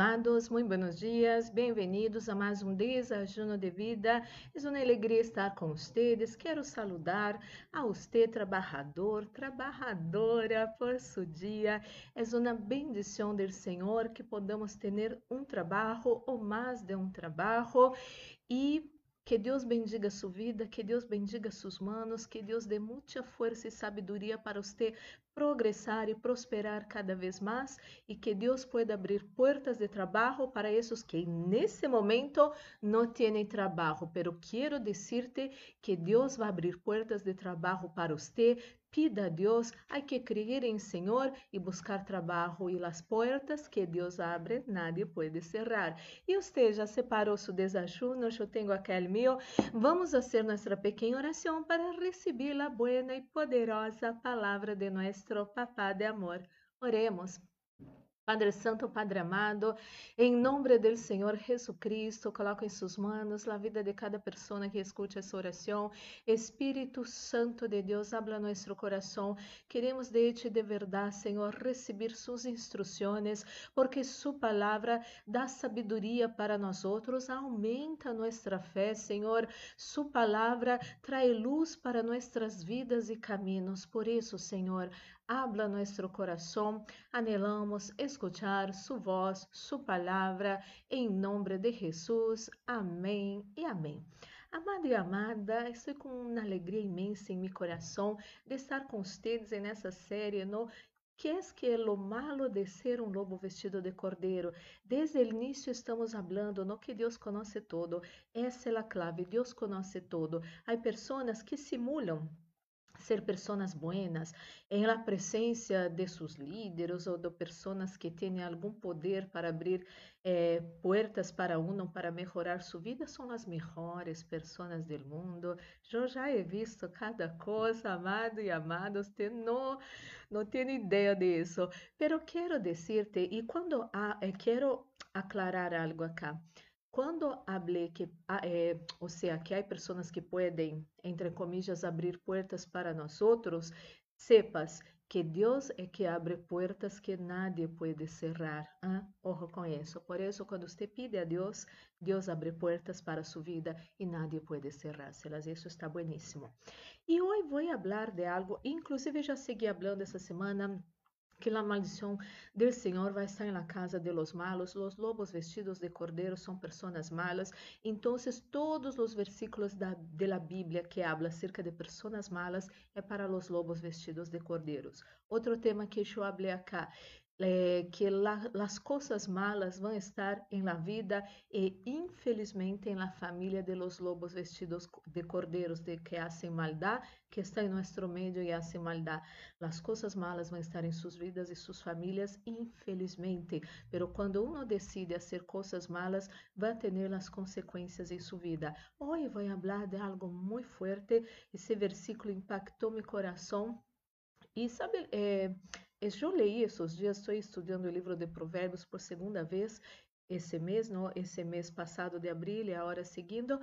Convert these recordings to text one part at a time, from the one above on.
Amados, muito buenos dias, bem-vindos a mais um desajuno de vida. É uma alegria estar com vocês. Quero saludar a você, trabalhador, trabalhadora, por seu dia. É uma bendição do Senhor que podamos ter um trabalho ou mais de um trabalho e que Deus bendiga sua vida, que Deus bendiga suas manos, que Deus dê muita força e sabedoria para você progressar e prosperar cada vez mais e que Deus pueda abrir portas de trabalho para esses que nesse momento não têm trabalho. Pero quero dizer-te que Deus vai abrir portas de trabalho para você, Pida a Deus, há que crer em Senhor e buscar trabalho e as portas que Deus abre, nadie pode cerrar. E você já separou seu desajuno? Eu tenho aquele meu. Vamos fazer nossa pequena oração para receber a boa e poderosa palavra de nosso Papá de amor. Oremos. Padre Santo, Padre amado, em nome do Senhor Jesus Cristo, coloco em suas mãos a vida de cada pessoa que escute essa oração. Espírito Santo de Deus, habla nosso coração. Queremos de ti de verdade, Senhor, receber suas instruções, porque sua palavra dá sabedoria para nós outros, aumenta nossa fé, Senhor. Sua palavra traz luz para nossas vidas e caminhos. Por isso, Senhor, habla nuestro corazón. Anhelamos escuchar su voz, su palabra, en nombre de Jesús. Amém e amém. Amado e amada, estou com uma alegria imensa em meu coração de estar com vocês nessa série no que é que lo malo de ser um lobo vestido de cordeiro? Desde o início estamos falando no que Deus conhece todo. Essa é a clave, Deus conhece todo. Há pessoas que simulam ser pessoas buenas em la presença de seus líderes ou de pessoas que têm algum poder para abrir eh, puertas para um para melhorar sua vida são as melhores pessoas do mundo. Eu já he visto cada coisa, amado e amados, você não, não tem ideia disso. Pero quero dizer-te, e quando ah, eh, quero aclarar algo acá. Quando hablé que, eh, ou seja, que há pessoas que podem, entre comillas, abrir portas para nós outros, sepas que Deus é que abre portas que nadie pode cerrar. ¿eh? Ojo com isso. Por isso, quando você pede a Deus, Deus abre portas para sua vida e nadie pode cerrárselas. Isso está bueníssimo. E hoje vou falar de algo, inclusive já segui falando essa semana que a maldição do Senhor vai estar na casa de los malos, los lobos vestidos de cordeiro são pessoas malas, então todos os versículos da, de la Bíblia que habla acerca de pessoas malas é para los lobos vestidos de cordeiros. Outro tema que eu falei acá, é, que la, as coisas malas vão estar em la vida e infelizmente em la família de los lobos vestidos de cordeiros de que hacen maldade, que está em nosso meio e hacen maldade. As coisas malas vão estar em suas vidas e suas famílias, infelizmente. Pero quando uno decide fazer coisas malas, vai ter as consequências em sua vida. Hoje vou falar de algo muito forte. Esse versículo impactou meu coração. E sabe, é, eu leí esses dias, estou estudando o livro de Provérbios por segunda vez esse mês, esse mês passado de abril e a hora seguindo.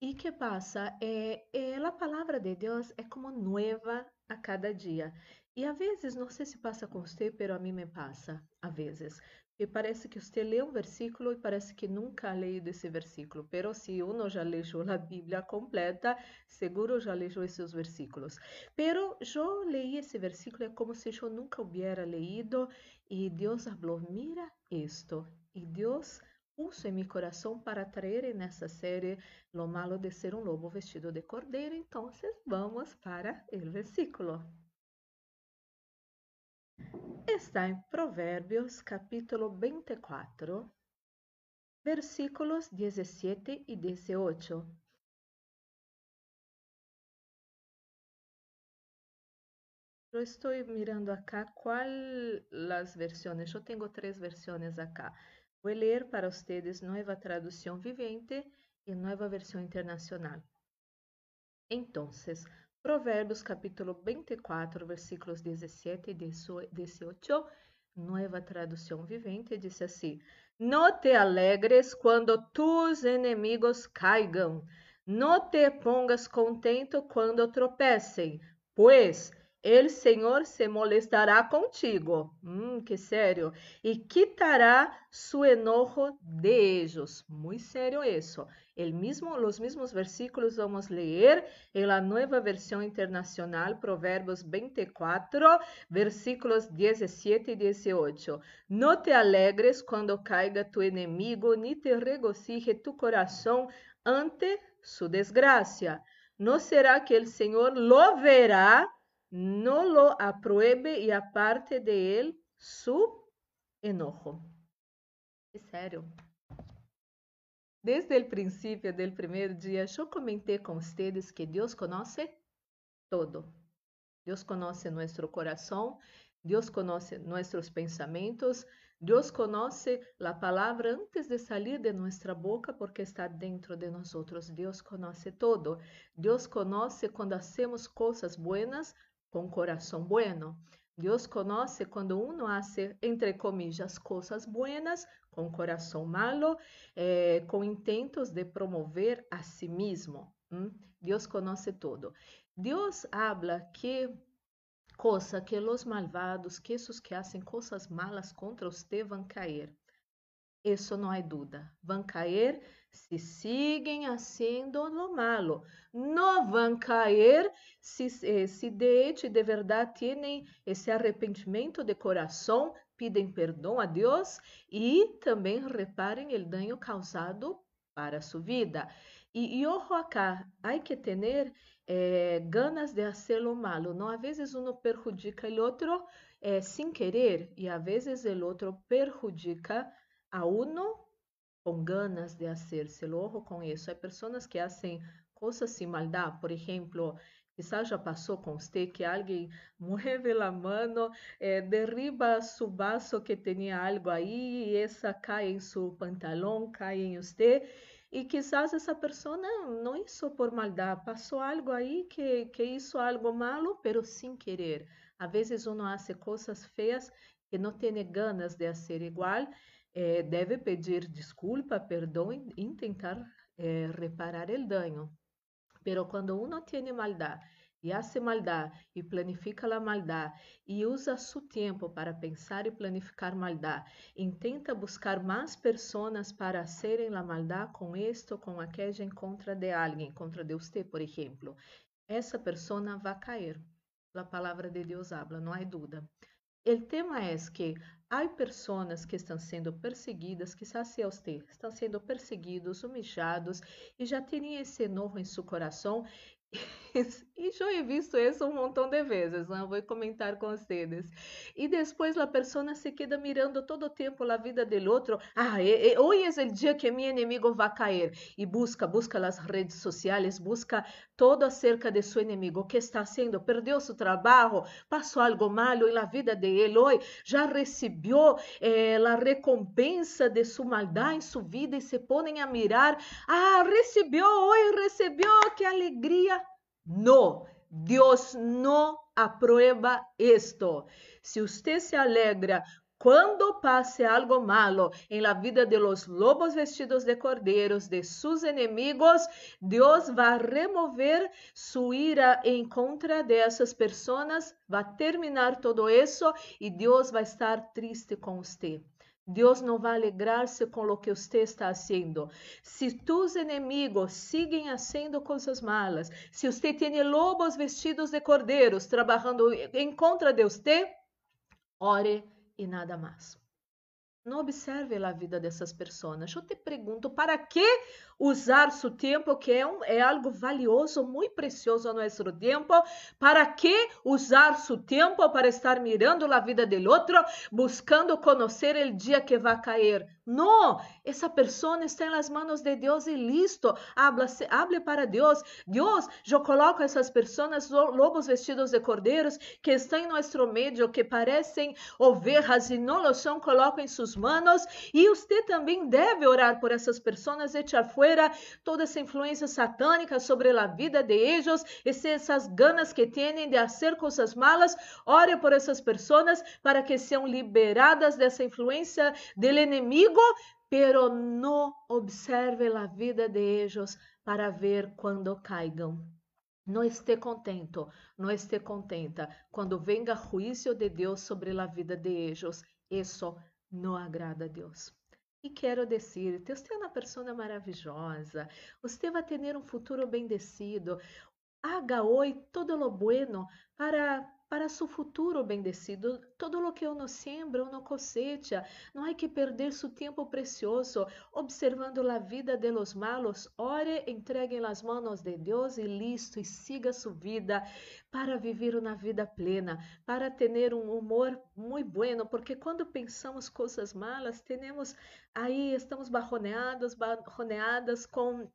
E que passa? É, é, a palavra de Deus é como nova a cada dia. E às vezes, não sei se passa com você, pero a mim me passa, às vezes. E parece que você lê um versículo e parece que nunca ha leído esse versículo. Pero se uno já leu a Bíblia completa, seguro já leu esses versículos. Pero eu leí esse versículo é como se eu nunca hubiera leído e Deus falou, mira isto. E Deus puso em meu coração para trazer nessa série lo malo de ser um lobo vestido de cordeiro. Então, vamos para o versículo. Está em Provérbios, capítulo 24, versículos 17 e 18. Eu estou mirando acá qual as versões. Eu tenho três versões acá. Vou ler para vocês Nova Tradução Vivente e Nova Versão Internacional. Então, Provérbios capítulo 24, versículos 17 e 18, nova tradução vivente, diz assim: Não te alegres quando tus inimigos caigam, não te pongas contento quando tropecem, pois el Senhor se molestará contigo. Hum, que sério. E quitará su enojo de ellos. Muito sério isso. El mismo, os mesmos versículos vamos ler em la nueva versión internacional, Provérbios 24, versículos 17 e 18. No te alegres quando caiga tu inimigo, ni te regocije tu coração ante su desgracia. No será que el Senhor lo verá, no lo apruebe e aparte de él su enojo. É sério. Desde o princípio do primeiro dia, eu comentei com vocês que Deus conhece todo. Deus conhece nosso coração, Deus conhece nossos pensamentos, Deus conhece a palavra antes de sair de nossa boca, porque está dentro de nós. Deus conhece todo. Deus conhece quando hacemos coisas buenas com coração bueno. Deus conhece quando uno hace, entre comillas, coisas buenas com coração malo, eh, com intentos de promover a si mesmo. ¿Mm? Deus conhece todo. Deus habla que coisa que os malvados, que esses que hacen coisas malas contra você vão cair. Isso não há dúvida. Vão cair se siguen haciendo lo malo. No van caer se, eh, se de de verdade tienen esse arrependimento de coração, pidem perdão a Deus e também reparem o dano causado para sua vida. E, ojo acá, há que ter eh, ganas de hacer lo malo. Não, a vezes uno perjudica o outro eh, sem querer e a vezes o outro perjudica a uno com ganas de hacerse ojo com isso. Há pessoas que fazem coisas sem maldade, por exemplo, quizás já passou com você que alguém mueve a mão, eh, derriba su vaso que tinha algo aí e essa cai em seu pantalão, cai em você. E quizás essa pessoa não hizo por maldade, passou algo aí que, que hizo algo malo, pero sem querer. Às vezes uno hace coisas feias que não tem ganas de fazer igual eh, deve pedir desculpa, perdão e tentar eh, reparar o dano. Pero quando uno tiene maldade e hace maldade e planifica a maldade e usa seu tempo para pensar e planificar maldade, intenta buscar mais pessoas para hacerem a maldade com isto, com aquela em contra de alguém, contra de você, por exemplo. Essa pessoa vai cair. A palavra de Deus habla, não há dúvida. O tema é que há pessoas que estão sendo perseguidas, quizás sea usted, estão sendo perseguidos, humilhados e já têm esse enojo em seu coração e eu he visto isso um montão de vezes, não vou comentar com vocês. E depois a pessoa se queda mirando todo o tempo a vida do outro. Ah, e, e, hoje é o dia que meu inimigo vai cair. E busca, busca as redes sociais, busca todo acerca de seu inimigo. Que está fazendo? Perdeu seu trabalho? Passou algo malo na vida de ele hoje? Já recebeu eh, a recompensa de sua maldade em sua vida e se põem a mirar. Ah, recebeu hoje, recebeu, que alegria! No, Dios no aprueba esto. Si usted se alegra quando passe algo malo em la vida de los lobos vestidos de cordeiros, de sus enemigos, Deus vai remover sua ira em contra dessas pessoas, vai terminar todo isso e Deus vai estar triste com você. Deus não vai alegrar-se com o que você está fazendo. Se tus inimigos siguen fazendo coisas malas, se você tem lobos vestidos de cordeiros trabalhando em contra de você, ore e nada mais. Não observe a vida dessas pessoas. Eu te pergunto, para que usar seu tempo, que é, um, é algo valioso, muito precioso nosso tempo. ¿Para que usar seu tempo para estar mirando a vida do outro, buscando conhecer o dia que vai cair? Não, essa pessoa está nas mãos de Deus e listo. Hable para Deus. Deus, eu coloco essas pessoas, lobos vestidos de cordeiros, que estão em nosso meio, que parecem ovelhas e não lo são, coloco em suas mãos. E você também deve orar por essas pessoas, echar fora toda essa influência satânica sobre a vida de ellos, essas ganas que têm de fazer coisas malas. Ore por essas pessoas para que sejam liberadas dessa influência do inimigo, pero não observe a vida de ellos para ver quando caigam. não esteja contento, não esteja contenta quando venga juízo de Deus sobre a vida de eles. Isso não agrada a Deus. E quero dizer, você é uma pessoa maravilhosa, você vai ter um futuro bendecido. Haga hoje todo lo bueno para para su futuro bendecido. Todo lo que uno siembra, uno cosecha. Não há que perder seu tempo precioso observando a vida de los malos. Ore, entregue nas mãos de Deus e listo, e siga sua vida para viver uma vida plena, para ter um humor muito bueno, porque quando pensamos coisas malas, temos aí, estamos barroneados, barroneadas com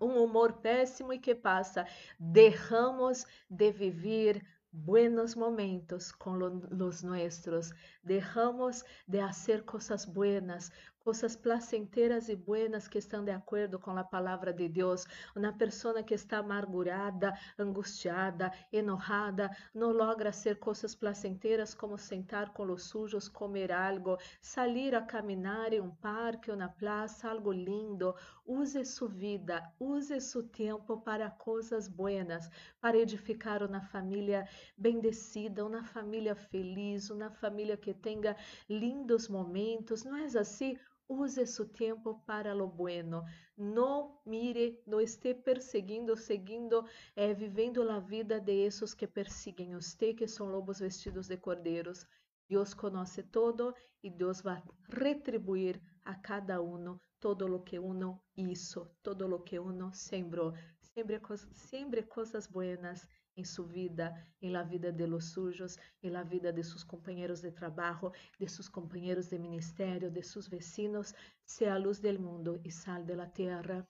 um humor péssimo e que passa. Derramos de viver buenos momentos con los nuestros. Dejamos de hacer cosas buenas, cosas placenteras e buenas que estão de acordo com a palavra de Deus. Uma pessoa que está amargurada, angustiada, enojada, não logra ser coisas placenteras como sentar com os sujos, comer algo, sair a caminhar em um parque ou na praça, algo lindo. Use sua vida, use seu tempo para coisas buenas, para edificar uma família bendecida, uma família feliz, uma família que tenha lindos momentos. Não é assim? Use seu tempo para lo bueno. Não mire, não esteja perseguindo, seguindo, eh, vivendo a vida de esses que persiguen você, que são lobos vestidos de cordeiros. Deus conhece todo e Deus vai retribuir a cada um todo o que uno hizo, todo o que uno sembrou. Sempre, sempre coisas buenas em sua vida, em la vida de los suyos, em la vida de seus companheiros de trabalho, de seus companheiros de ministério, de seus vecinos, a luz del mundo e sal de la tierra.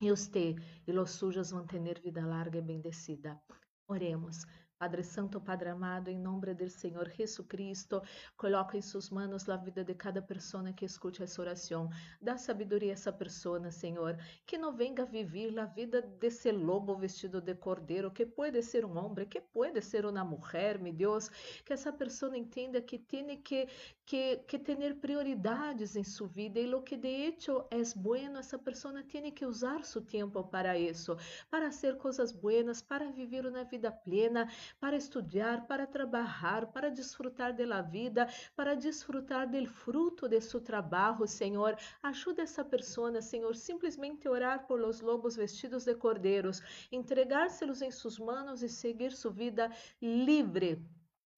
E usted e los suyos vão ter vida larga e bendecida. Oremos. Padre Santo, Padre amado, em nome do Senhor Jesus Cristo, coloca em suas mãos a vida de cada pessoa que escute essa oração. Dá sabedoria a essa pessoa, Senhor, que não venga viver a vida desse lobo vestido de cordeiro, que pode ser um homem, que pode ser uma mulher, meu Deus, que essa pessoa entenda que tem que, que, que ter prioridades em sua vida e o que de hecho é bueno, essa pessoa tem que usar seu tempo para isso, para fazer coisas buenas, para viver uma vida plena, para estudar, para trabalhar, para desfrutar da vida, para desfrutar do fruto de seu trabalho, Senhor. Ajuda essa pessoa, Senhor, simplesmente orar por los lobos vestidos de cordeiros, entregar-se-los em suas mãos e seguir sua vida livre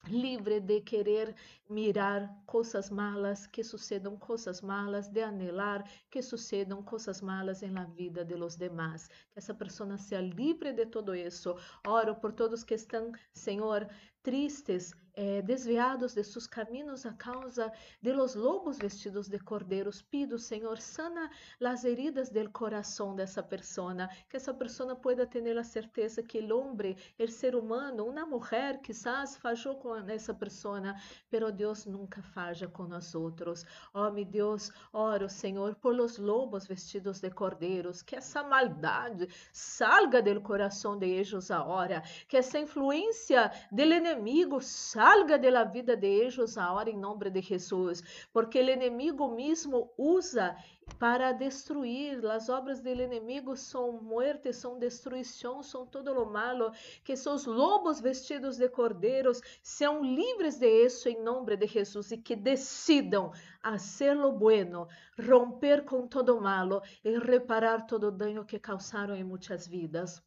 livre de querer mirar coisas malas, que sucedam coisas malas, de anelar que sucedam coisas malas em la vida de los demás. Que essa pessoa seja livre de todo isso. Oro por todos que estão, Senhor, tristes, eh, desviados de seus caminhos a causa de los lobos vestidos de cordeiros. Pido, Senhor, sana las heridas del coração dessa persona, que essa persona pueda ter a certeza que o homem, o ser humano, uma mulher, quizás fallou com essa persona, pero Deus nunca falla com nós outros. Oh, meu Deus, oro, Senhor, por los lobos vestidos de cordeiros, que essa maldade salga del coração de ellos agora, que essa influência del inimigo salga de la vida de ellos agora em nome de Jesus, porque o inimigo mesmo usa para destruir. As obras do inimigo são muerte, são destruição, são todo lo malo. Que seus lobos vestidos de cordeiros sejam livres de isso em nome de Jesus e que decidam hacer lo bueno, romper com todo malo e reparar todo o dano que causaram em muitas vidas.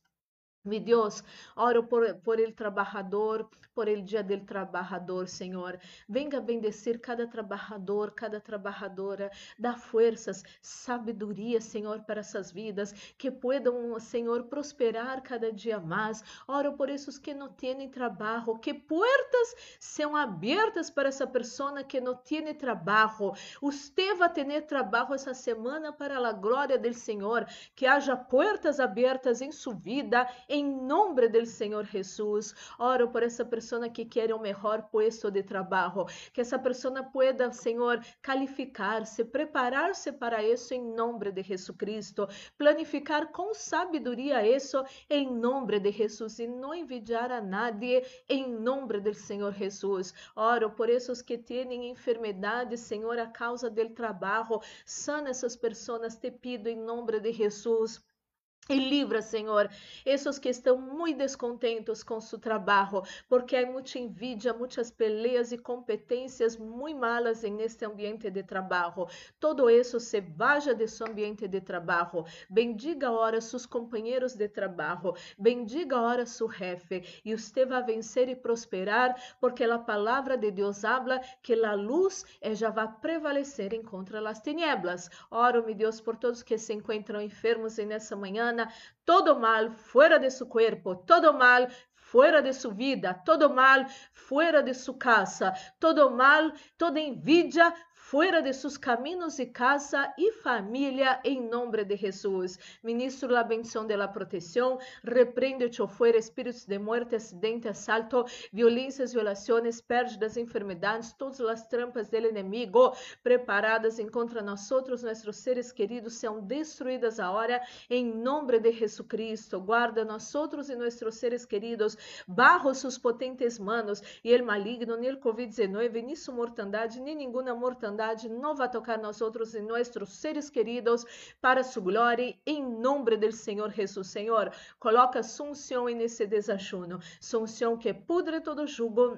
Mi Deus, oro por, por el trabalhador, por el dia del trabalhador, Senhor. Venga bendecir cada trabalhador, cada trabalhadora. Dá forças, sabedoria, Senhor, para essas vidas, que puedan, Senhor, prosperar cada dia mais. Oro por esses que não têm trabalho, que portas sejam abertas para essa pessoa que não tem trabalho. Você vai ter trabalho essa semana para a glória do Senhor. Que haja portas abertas em sua vida, em nome do Senhor Jesus. Oro por essa pessoa que quer o melhor puesto de trabalho, que essa pessoa pueda, Senhor, calificar-se, preparar-se para isso em nome de Jesus Cristo, planificar com sabedoria isso em nome de Jesus e não envidiar a nadie em nome do Senhor Jesus. Oro por esses que têm enfermidade, Senhor, a causa do trabalho. Sana essas pessoas, te pido em nome de Jesus E livra, Senhor, esses que estão muito descontentos com seu trabalho, porque há muita envidia, muitas peleas e competências muito malas neste ambiente de trabalho. Todo isso se vaja de seu ambiente de trabalho. Bendiga agora seus companheiros de trabalho. Bendiga agora seu jefe. E você vai vencer e prosperar, porque a palavra de Deus habla que a luz já vai prevalecer em contra as tinieblas. Oro, meu Deus, por todos que se encontram enfermos nessa manhã todo mal fuera de su cuerpo, todo mal fuera de su vida, todo mal fuera de su casa, todo mal, toda envidia fuera de sus caminos y casa y familia en nombre de Jesús. Ministro la bendición de la protección, reprende o fuera espíritus de muerte, acidente, asalto, violências, violações, pérdidas, enfermedades, todas as trampas del inimigo preparadas contra nós outros, nossos seres queridos, são destruídas agora em nome de Jesucristo. Guarda nós outros e nossos seres queridos, barro suas potentes manos e el maligno, nem el Covid-19, nem sua mortandade, nem nenhuma mortandade bondade não vai tocar nós outros e nossos seres queridos para sua glória, em nome do Senhor Jesus. Senhor, coloca sunção nesse desajuno, sunção que pudre todo jugo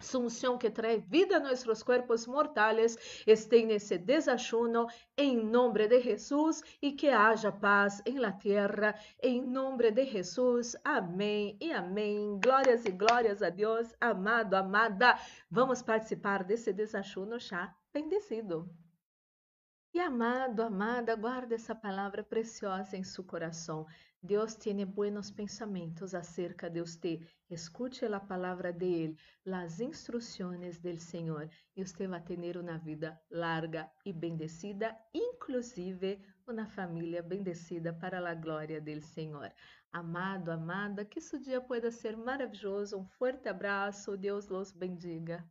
Sunção que traz vida a nossos corpos mortais, esteja nesse desajuno, em nome de Jesus, e que haja paz em la terra, em nome de Jesus. Amém e amém. Glórias e glórias a Deus, amado, amada. Vamos participar desse desajuno já bendecido. Amado, amada, guarda essa palavra preciosa em seu coração. Deus tem buenos pensamentos acerca de você. Escute a palavra de Ele, as instruções do Senhor, e você vai ter uma vida larga e bendecida, inclusive uma família bendecida para a glória do Senhor. Amado, amada, que seu dia pueda ser maravilhoso. Um forte abraço. Deus los bendiga.